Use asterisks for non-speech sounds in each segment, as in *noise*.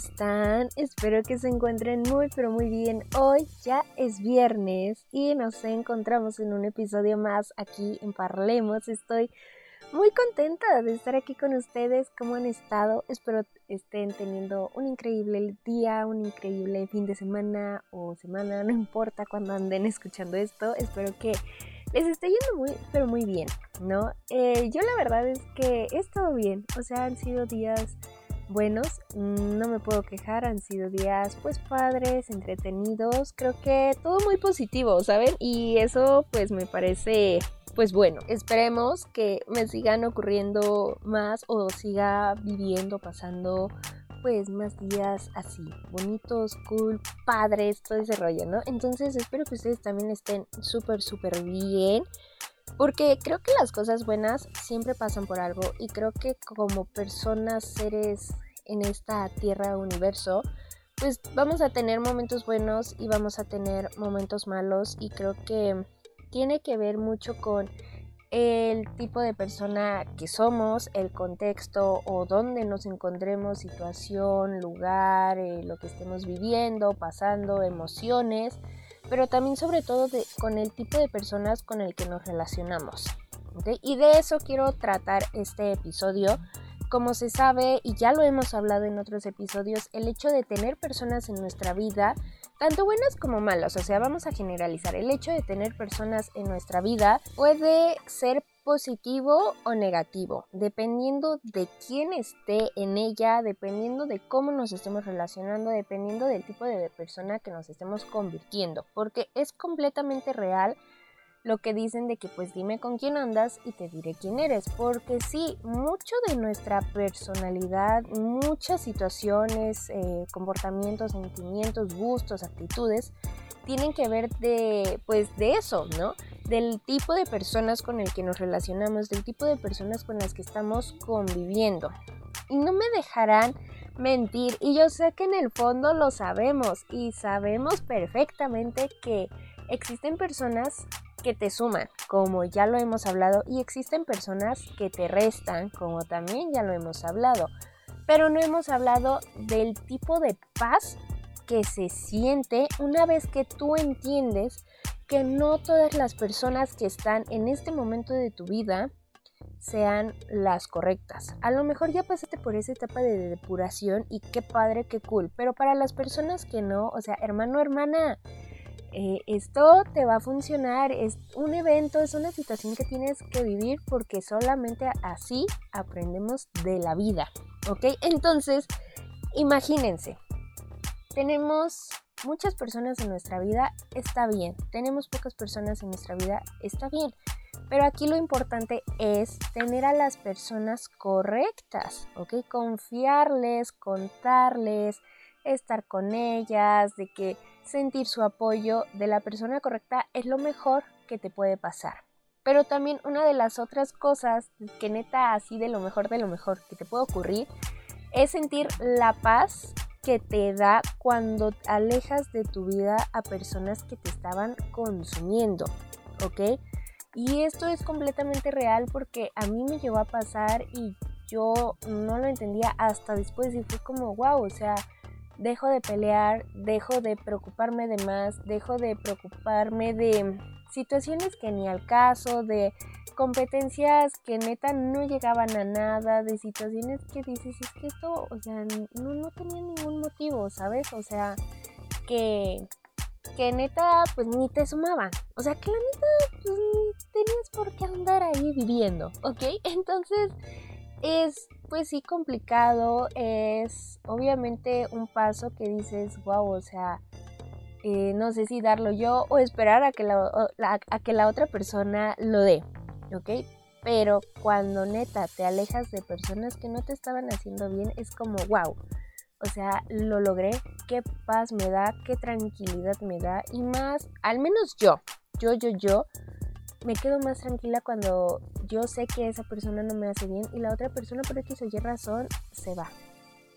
¿cómo están? Espero que se encuentren muy pero muy bien. Hoy ya es viernes y nos encontramos en un episodio más aquí en Parlemos. Estoy muy contenta de estar aquí con ustedes. ¿Cómo han estado? Espero estén teniendo un increíble día, un increíble fin de semana o semana, no importa cuando anden escuchando esto. Espero que les esté yendo muy, pero muy bien, ¿no? Eh, yo la verdad es que he estado bien, o sea, han sido días buenos, no me puedo quejar, han sido días pues padres, entretenidos, creo que todo muy positivo, ¿saben? Y eso pues me parece pues bueno, esperemos que me sigan ocurriendo más o siga viviendo, pasando pues más días así, bonitos, cool, padres, todo ese rollo, ¿no? Entonces espero que ustedes también estén súper, súper bien. Porque creo que las cosas buenas siempre pasan por algo y creo que como personas, seres en esta tierra, universo, pues vamos a tener momentos buenos y vamos a tener momentos malos y creo que tiene que ver mucho con el tipo de persona que somos, el contexto o dónde nos encontremos, situación, lugar, eh, lo que estemos viviendo, pasando, emociones, pero también sobre todo con el tipo de personas con el que nos relacionamos. Y de eso quiero tratar este episodio como se sabe, y ya lo hemos hablado en otros episodios, el hecho de tener personas en nuestra vida, tanto buenas como malas, o sea, vamos a generalizar, el hecho de tener personas en nuestra vida puede ser positivo o negativo, dependiendo de quién esté en ella, dependiendo de cómo nos estemos relacionando, dependiendo del tipo de persona que nos estemos convirtiendo, porque es completamente real lo que dicen de que pues dime con quién andas y te diré quién eres, porque sí, mucho de nuestra personalidad, muchas situaciones, eh, comportamientos, sentimientos, gustos, actitudes, tienen que ver de pues de eso, ¿no? Del tipo de personas con el que nos relacionamos, del tipo de personas con las que estamos conviviendo. Y no me dejarán mentir, y yo sé que en el fondo lo sabemos y sabemos perfectamente que existen personas que te suman, como ya lo hemos hablado, y existen personas que te restan, como también ya lo hemos hablado. Pero no hemos hablado del tipo de paz que se siente una vez que tú entiendes que no todas las personas que están en este momento de tu vida sean las correctas. A lo mejor ya pasaste por esa etapa de depuración y qué padre, qué cool, pero para las personas que no, o sea, hermano, hermana, eh, esto te va a funcionar, es un evento, es una situación que tienes que vivir porque solamente así aprendemos de la vida, ¿ok? Entonces, imagínense, tenemos muchas personas en nuestra vida, está bien, tenemos pocas personas en nuestra vida, está bien, pero aquí lo importante es tener a las personas correctas, ¿ok? Confiarles, contarles, estar con ellas, de que sentir su apoyo de la persona correcta es lo mejor que te puede pasar. Pero también una de las otras cosas que neta así de lo mejor de lo mejor que te puede ocurrir es sentir la paz que te da cuando alejas de tu vida a personas que te estaban consumiendo, ¿ok? Y esto es completamente real porque a mí me llegó a pasar y yo no lo entendía hasta después y fue como, wow, o sea, dejo de pelear, dejo de preocuparme de más, dejo de preocuparme de situaciones que ni al caso, de competencias que neta no llegaban a nada, de situaciones que dices, es que esto, o sea, no, no tenía ningún motivo, ¿sabes? O sea, que, que neta, pues ni te sumaban. O sea, que la neta, pues tenías por qué andar ahí viviendo, ¿ok? *laughs* Entonces, es pues sí complicado, es obviamente un paso que dices, wow, o sea, eh, no sé si darlo yo o esperar a que la, a que la otra persona lo dé, ¿ok? Pero cuando neta te alejas de personas que no te estaban haciendo bien, es como, wow, o sea, lo logré, qué paz me da, qué tranquilidad me da y más, al menos yo, yo, yo, yo, me quedo más tranquila cuando yo sé que esa persona no me hace bien y la otra persona por X o Y razón se va.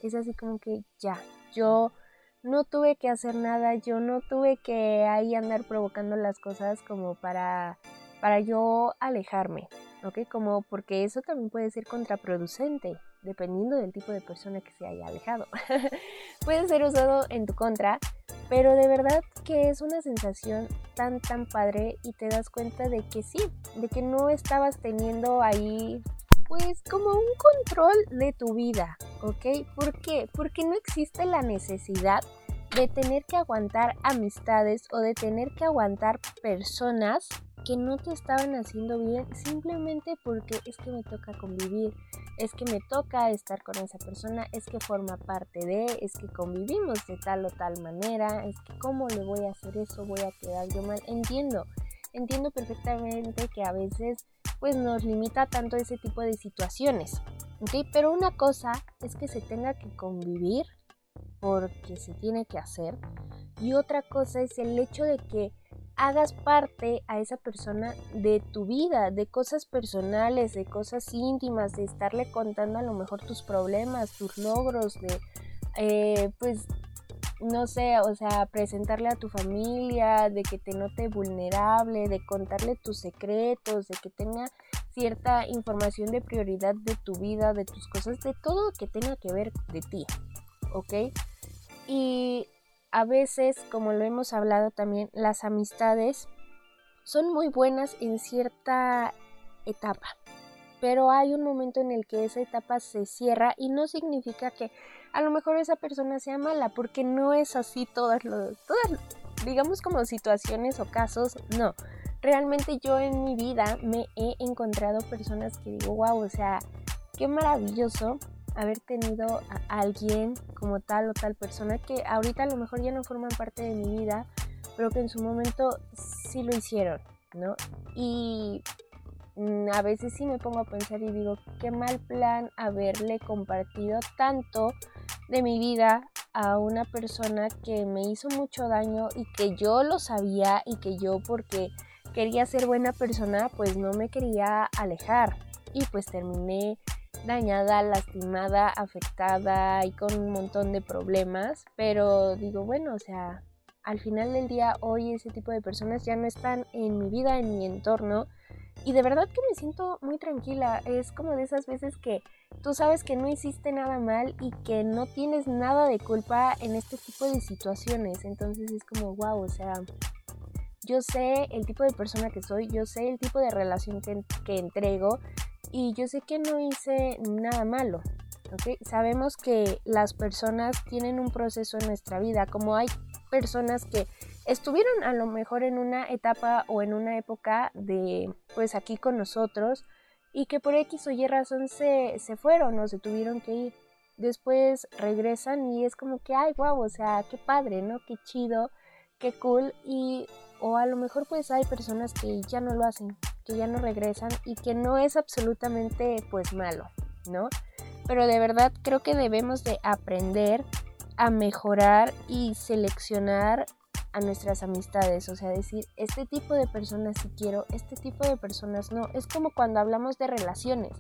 Es así como que ya, yo no tuve que hacer nada, yo no tuve que ahí andar provocando las cosas como para, para yo alejarme, ¿ok? Como porque eso también puede ser contraproducente, dependiendo del tipo de persona que se haya alejado. *laughs* puede ser usado en tu contra, pero de verdad que es una sensación tan tan padre y te das cuenta de que sí, de que no estabas teniendo ahí pues como un control de tu vida, ¿ok? ¿Por qué? Porque no existe la necesidad de tener que aguantar amistades o de tener que aguantar personas que no te estaban haciendo bien simplemente porque es que me toca convivir, es que me toca estar con esa persona, es que forma parte de, es que convivimos de tal o tal manera, es que cómo le voy a hacer eso, voy a quedar yo mal. Entiendo, entiendo perfectamente que a veces pues nos limita tanto ese tipo de situaciones, ¿ok? Pero una cosa es que se tenga que convivir porque se tiene que hacer y otra cosa es el hecho de que hagas parte a esa persona de tu vida, de cosas personales, de cosas íntimas, de estarle contando a lo mejor tus problemas, tus logros, de eh, pues no sé, o sea, presentarle a tu familia, de que te note vulnerable, de contarle tus secretos, de que tenga cierta información de prioridad de tu vida, de tus cosas, de todo que tenga que ver de ti, ¿ok? Y a veces, como lo hemos hablado también, las amistades son muy buenas en cierta etapa, pero hay un momento en el que esa etapa se cierra y no significa que a lo mejor esa persona sea mala, porque no es así todas todas, digamos como situaciones o casos, no. Realmente yo en mi vida me he encontrado personas que digo, wow, o sea, qué maravilloso haber tenido a alguien como tal o tal persona que ahorita a lo mejor ya no forman parte de mi vida, pero que en su momento sí lo hicieron, ¿no? Y a veces sí me pongo a pensar y digo, qué mal plan haberle compartido tanto de mi vida a una persona que me hizo mucho daño y que yo lo sabía y que yo porque quería ser buena persona pues no me quería alejar. Y pues terminé dañada, lastimada, afectada y con un montón de problemas, pero digo, bueno, o sea, al final del día hoy ese tipo de personas ya no están en mi vida, en mi entorno y de verdad que me siento muy tranquila, es como de esas veces que tú sabes que no hiciste nada mal y que no tienes nada de culpa en este tipo de situaciones, entonces es como, wow, o sea, yo sé el tipo de persona que soy, yo sé el tipo de relación que, que entrego y yo sé que no hice nada malo. ¿okay? Sabemos que las personas tienen un proceso en nuestra vida, como hay personas que estuvieron a lo mejor en una etapa o en una época de pues aquí con nosotros y que por X o Y razón se, se fueron o se tuvieron que ir. Después regresan y es como que, ay, wow, o sea, qué padre, ¿no? Qué chido, qué cool. Y, o a lo mejor pues hay personas que ya no lo hacen, que ya no regresan y que no es absolutamente pues malo, ¿no? Pero de verdad creo que debemos de aprender a mejorar y seleccionar a nuestras amistades, o sea, decir, este tipo de personas sí quiero, este tipo de personas no. Es como cuando hablamos de relaciones,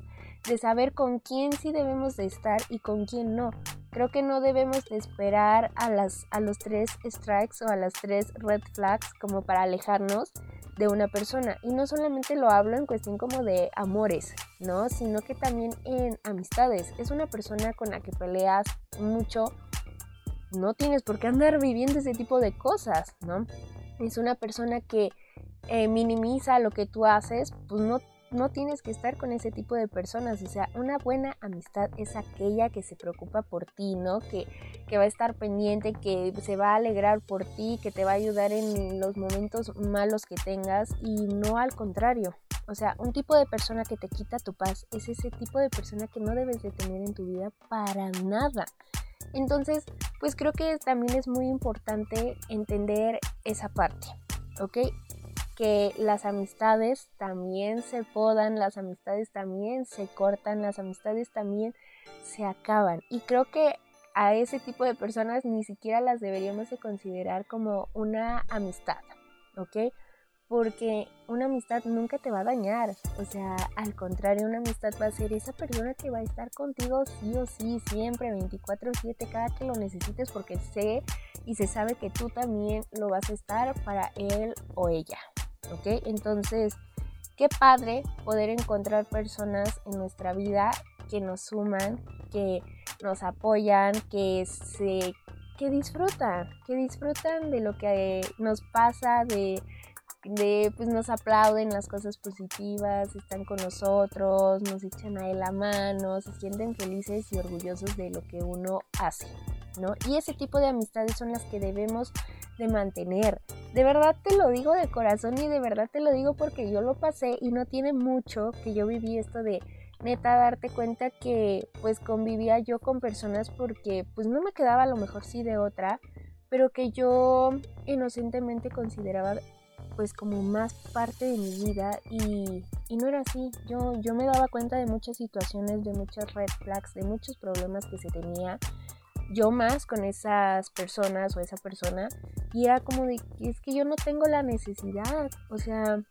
de saber con quién sí debemos de estar y con quién no. Creo que no debemos de esperar a, las, a los tres strikes o a las tres red flags como para alejarnos de una persona. Y no solamente lo hablo en cuestión como de amores, ¿no? Sino que también en amistades. Es una persona con la que peleas mucho no tienes por qué andar viviendo ese tipo de cosas, ¿no? Es una persona que eh, minimiza lo que tú haces, pues no, no tienes que estar con ese tipo de personas. O sea, una buena amistad es aquella que se preocupa por ti, ¿no? Que, que va a estar pendiente, que se va a alegrar por ti, que te va a ayudar en los momentos malos que tengas y no al contrario. O sea, un tipo de persona que te quita tu paz es ese tipo de persona que no debes de tener en tu vida para nada. Entonces, pues creo que también es muy importante entender esa parte, ¿ok? Que las amistades también se podan, las amistades también se cortan, las amistades también se acaban. Y creo que a ese tipo de personas ni siquiera las deberíamos de considerar como una amistad, ¿ok? Porque una amistad nunca te va a dañar, o sea, al contrario, una amistad va a ser esa persona que va a estar contigo sí o sí, siempre, 24/7, cada que lo necesites, porque sé y se sabe que tú también lo vas a estar para él o ella, ¿ok? Entonces, qué padre poder encontrar personas en nuestra vida que nos suman, que nos apoyan, que se que disfrutan, que disfrutan de lo que nos pasa, de, de pues nos aplauden las cosas positivas, están con nosotros, nos echan ahí la mano, se sienten felices y orgullosos de lo que uno hace, ¿no? Y ese tipo de amistades son las que debemos de mantener. De verdad te lo digo de corazón y de verdad te lo digo porque yo lo pasé y no tiene mucho que yo viví esto de neta darte cuenta que pues convivía yo con personas porque pues no me quedaba a lo mejor sí de otra, pero que yo inocentemente consideraba pues como más parte de mi vida y, y, no era así. Yo, yo me daba cuenta de muchas situaciones, de muchos red flags, de muchos problemas que se tenía yo más con esas personas o esa persona y era como de es que yo no tengo la necesidad, o sea,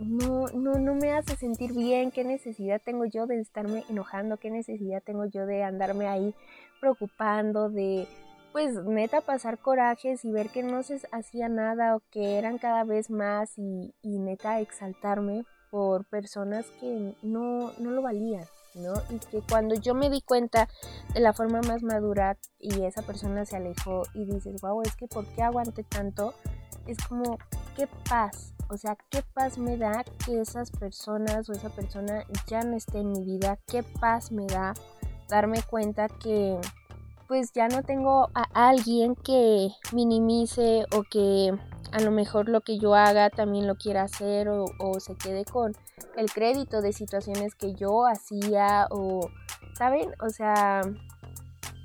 no, no, no me hace sentir bien, qué necesidad tengo yo de estarme enojando, qué necesidad tengo yo de andarme ahí preocupando, de pues neta pasar corajes y ver que no se hacía nada o que eran cada vez más y, y neta exaltarme por personas que no, no lo valían. ¿no? Y que cuando yo me di cuenta de la forma más madura y esa persona se alejó y dices, wow, es que ¿por qué aguanté tanto? Es como, qué paz, o sea, qué paz me da que esas personas o esa persona ya no esté en mi vida, qué paz me da darme cuenta que pues ya no tengo a alguien que minimice o que a lo mejor lo que yo haga también lo quiera hacer o, se quede con el crédito de situaciones que yo hacía o, ¿saben? O sea,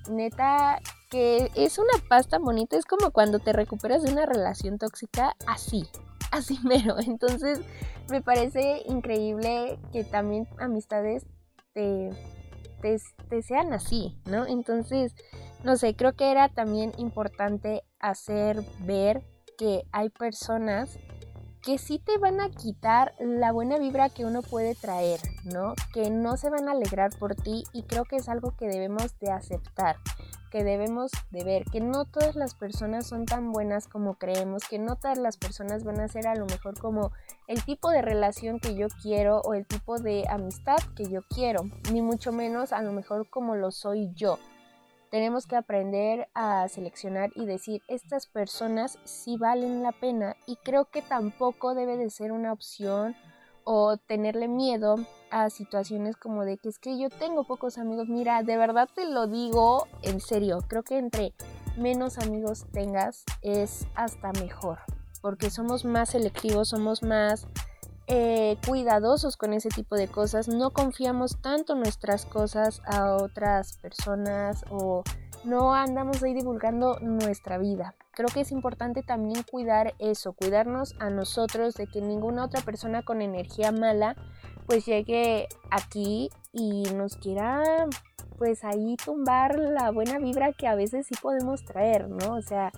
neta, que es una pasta bonita, es como cuando te recuperas de una relación tóxica, así, *laughs* así mero. Entonces, me parece increíble que también amistades te, te, sean así, ¿no? Entonces, no sé, creo que era también importante hacer ver que hay personas que sí te van a quitar la buena vibra que uno puede traer, ¿no? Que no se van a alegrar por ti y creo que es algo que debemos de aceptar, que debemos de ver, que no todas las personas son tan buenas como creemos, que no todas las personas van a ser a lo mejor como el tipo de relación que yo quiero o el tipo de amistad que yo quiero, ni mucho menos a lo mejor como lo soy yo. Tenemos que aprender a seleccionar y decir, estas personas sí valen la pena y creo que tampoco debe de ser una opción o tenerle miedo a situaciones como de que es que yo tengo pocos amigos. Mira, de verdad te lo digo en serio, creo que entre menos amigos tengas es hasta mejor, porque somos más selectivos, somos más eh, cuidadosos con ese tipo de cosas, no confiamos tanto nuestras cosas a otras personas o no andamos ahí divulgando nuestra vida. Creo que es importante también cuidar eso, cuidarnos a nosotros de que ninguna otra persona con energía mala pues llegue aquí y nos quiera pues ahí tumbar la buena vibra que a veces sí podemos traer, ¿no? O sea,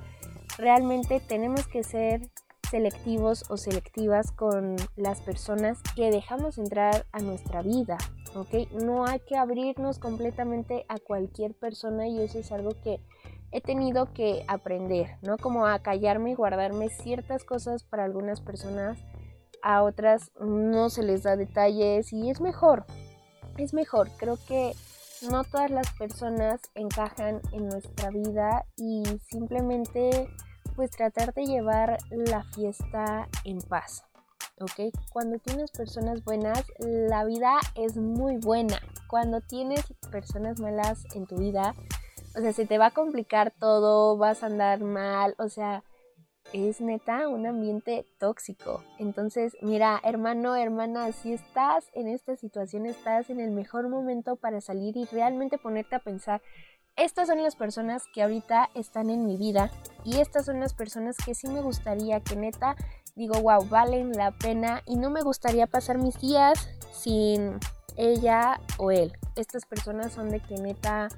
realmente tenemos que ser selectivos o selectivas con las personas que dejamos entrar a nuestra vida, ¿ok? No hay que abrirnos completamente a cualquier persona y eso es algo que he tenido que aprender, ¿no? Como a callarme y guardarme ciertas cosas para algunas personas, a otras no se les da detalles y es mejor, es mejor, creo que no todas las personas encajan en nuestra vida y simplemente pues tratar de llevar la fiesta en paz. ¿Ok? Cuando tienes personas buenas, la vida es muy buena. Cuando tienes personas malas en tu vida, o sea, se te va a complicar todo, vas a andar mal, o sea, es neta un ambiente tóxico. Entonces, mira, hermano, hermana, si estás en esta situación, estás en el mejor momento para salir y realmente ponerte a pensar estas son las personas que ahorita están en mi vida y estas son las personas que sí me gustaría que neta digo, wow, valen la pena y no me gustaría pasar mis días sin ella o él. Estas personas son de que neta,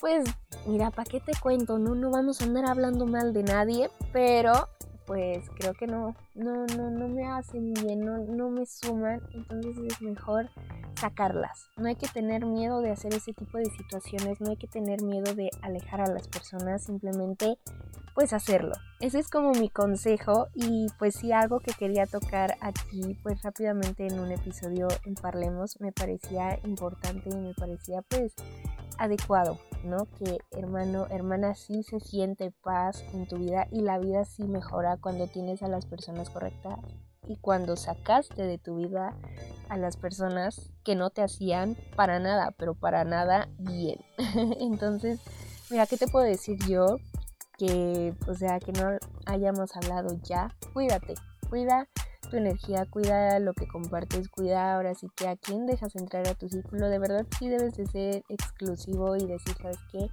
pues mira, ¿para qué te cuento? No, no vamos a andar hablando mal de nadie, pero pues creo que no, no, no, no me hacen bien, no, no me suman, entonces es mejor sacarlas. No hay que tener miedo de hacer ese tipo de situaciones, no hay que tener miedo de alejar a las personas, simplemente pues hacerlo. Ese es como mi consejo y pues sí algo que quería tocar aquí pues rápidamente en un episodio en Parlemos me parecía importante y me parecía pues adecuado, ¿no? Que hermano, hermana sí se siente paz en tu vida y la vida sí mejora cuando tienes a las personas correctas y cuando sacaste de tu vida a las personas que no te hacían para nada, pero para nada bien. *laughs* Entonces, mira, ¿qué te puedo decir yo? Que, o sea, que no hayamos hablado ya. Cuídate, cuida tu energía, cuida lo que compartes, cuida ahora sí que a quién dejas entrar a tu círculo. De verdad sí debes de ser exclusivo y decir, ¿sabes qué?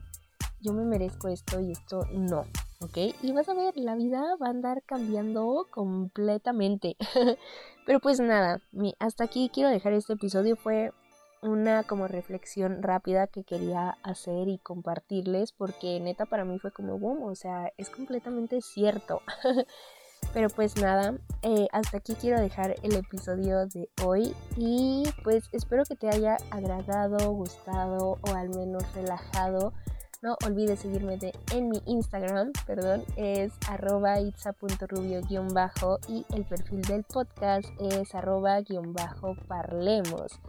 Yo me merezco esto y esto no. ¿Ok? Y vas a ver, la vida va a andar cambiando completamente. *laughs* Pero pues nada, hasta aquí quiero dejar este episodio. Fue una como reflexión rápida que quería hacer y compartirles porque neta para mí fue como boom, o sea, es completamente cierto. *laughs* Pero pues nada, eh, hasta aquí quiero dejar el episodio de hoy y pues espero que te haya agradado, gustado o al menos relajado no olvides seguirme en mi Instagram, perdón, es arroba itza.rubio-bajo y el perfil del podcast es arroba-parlemos.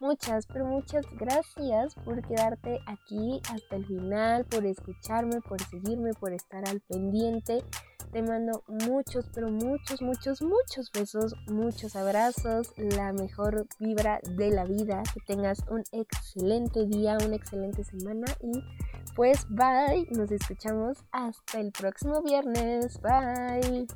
Muchas, pero muchas gracias por quedarte aquí hasta el final, por escucharme, por seguirme, por estar al pendiente. Te mando muchos, pero muchos, muchos, muchos besos, muchos abrazos, la mejor vibra de la vida. Que tengas un excelente día, una excelente semana y pues bye. Nos escuchamos hasta el próximo viernes. Bye.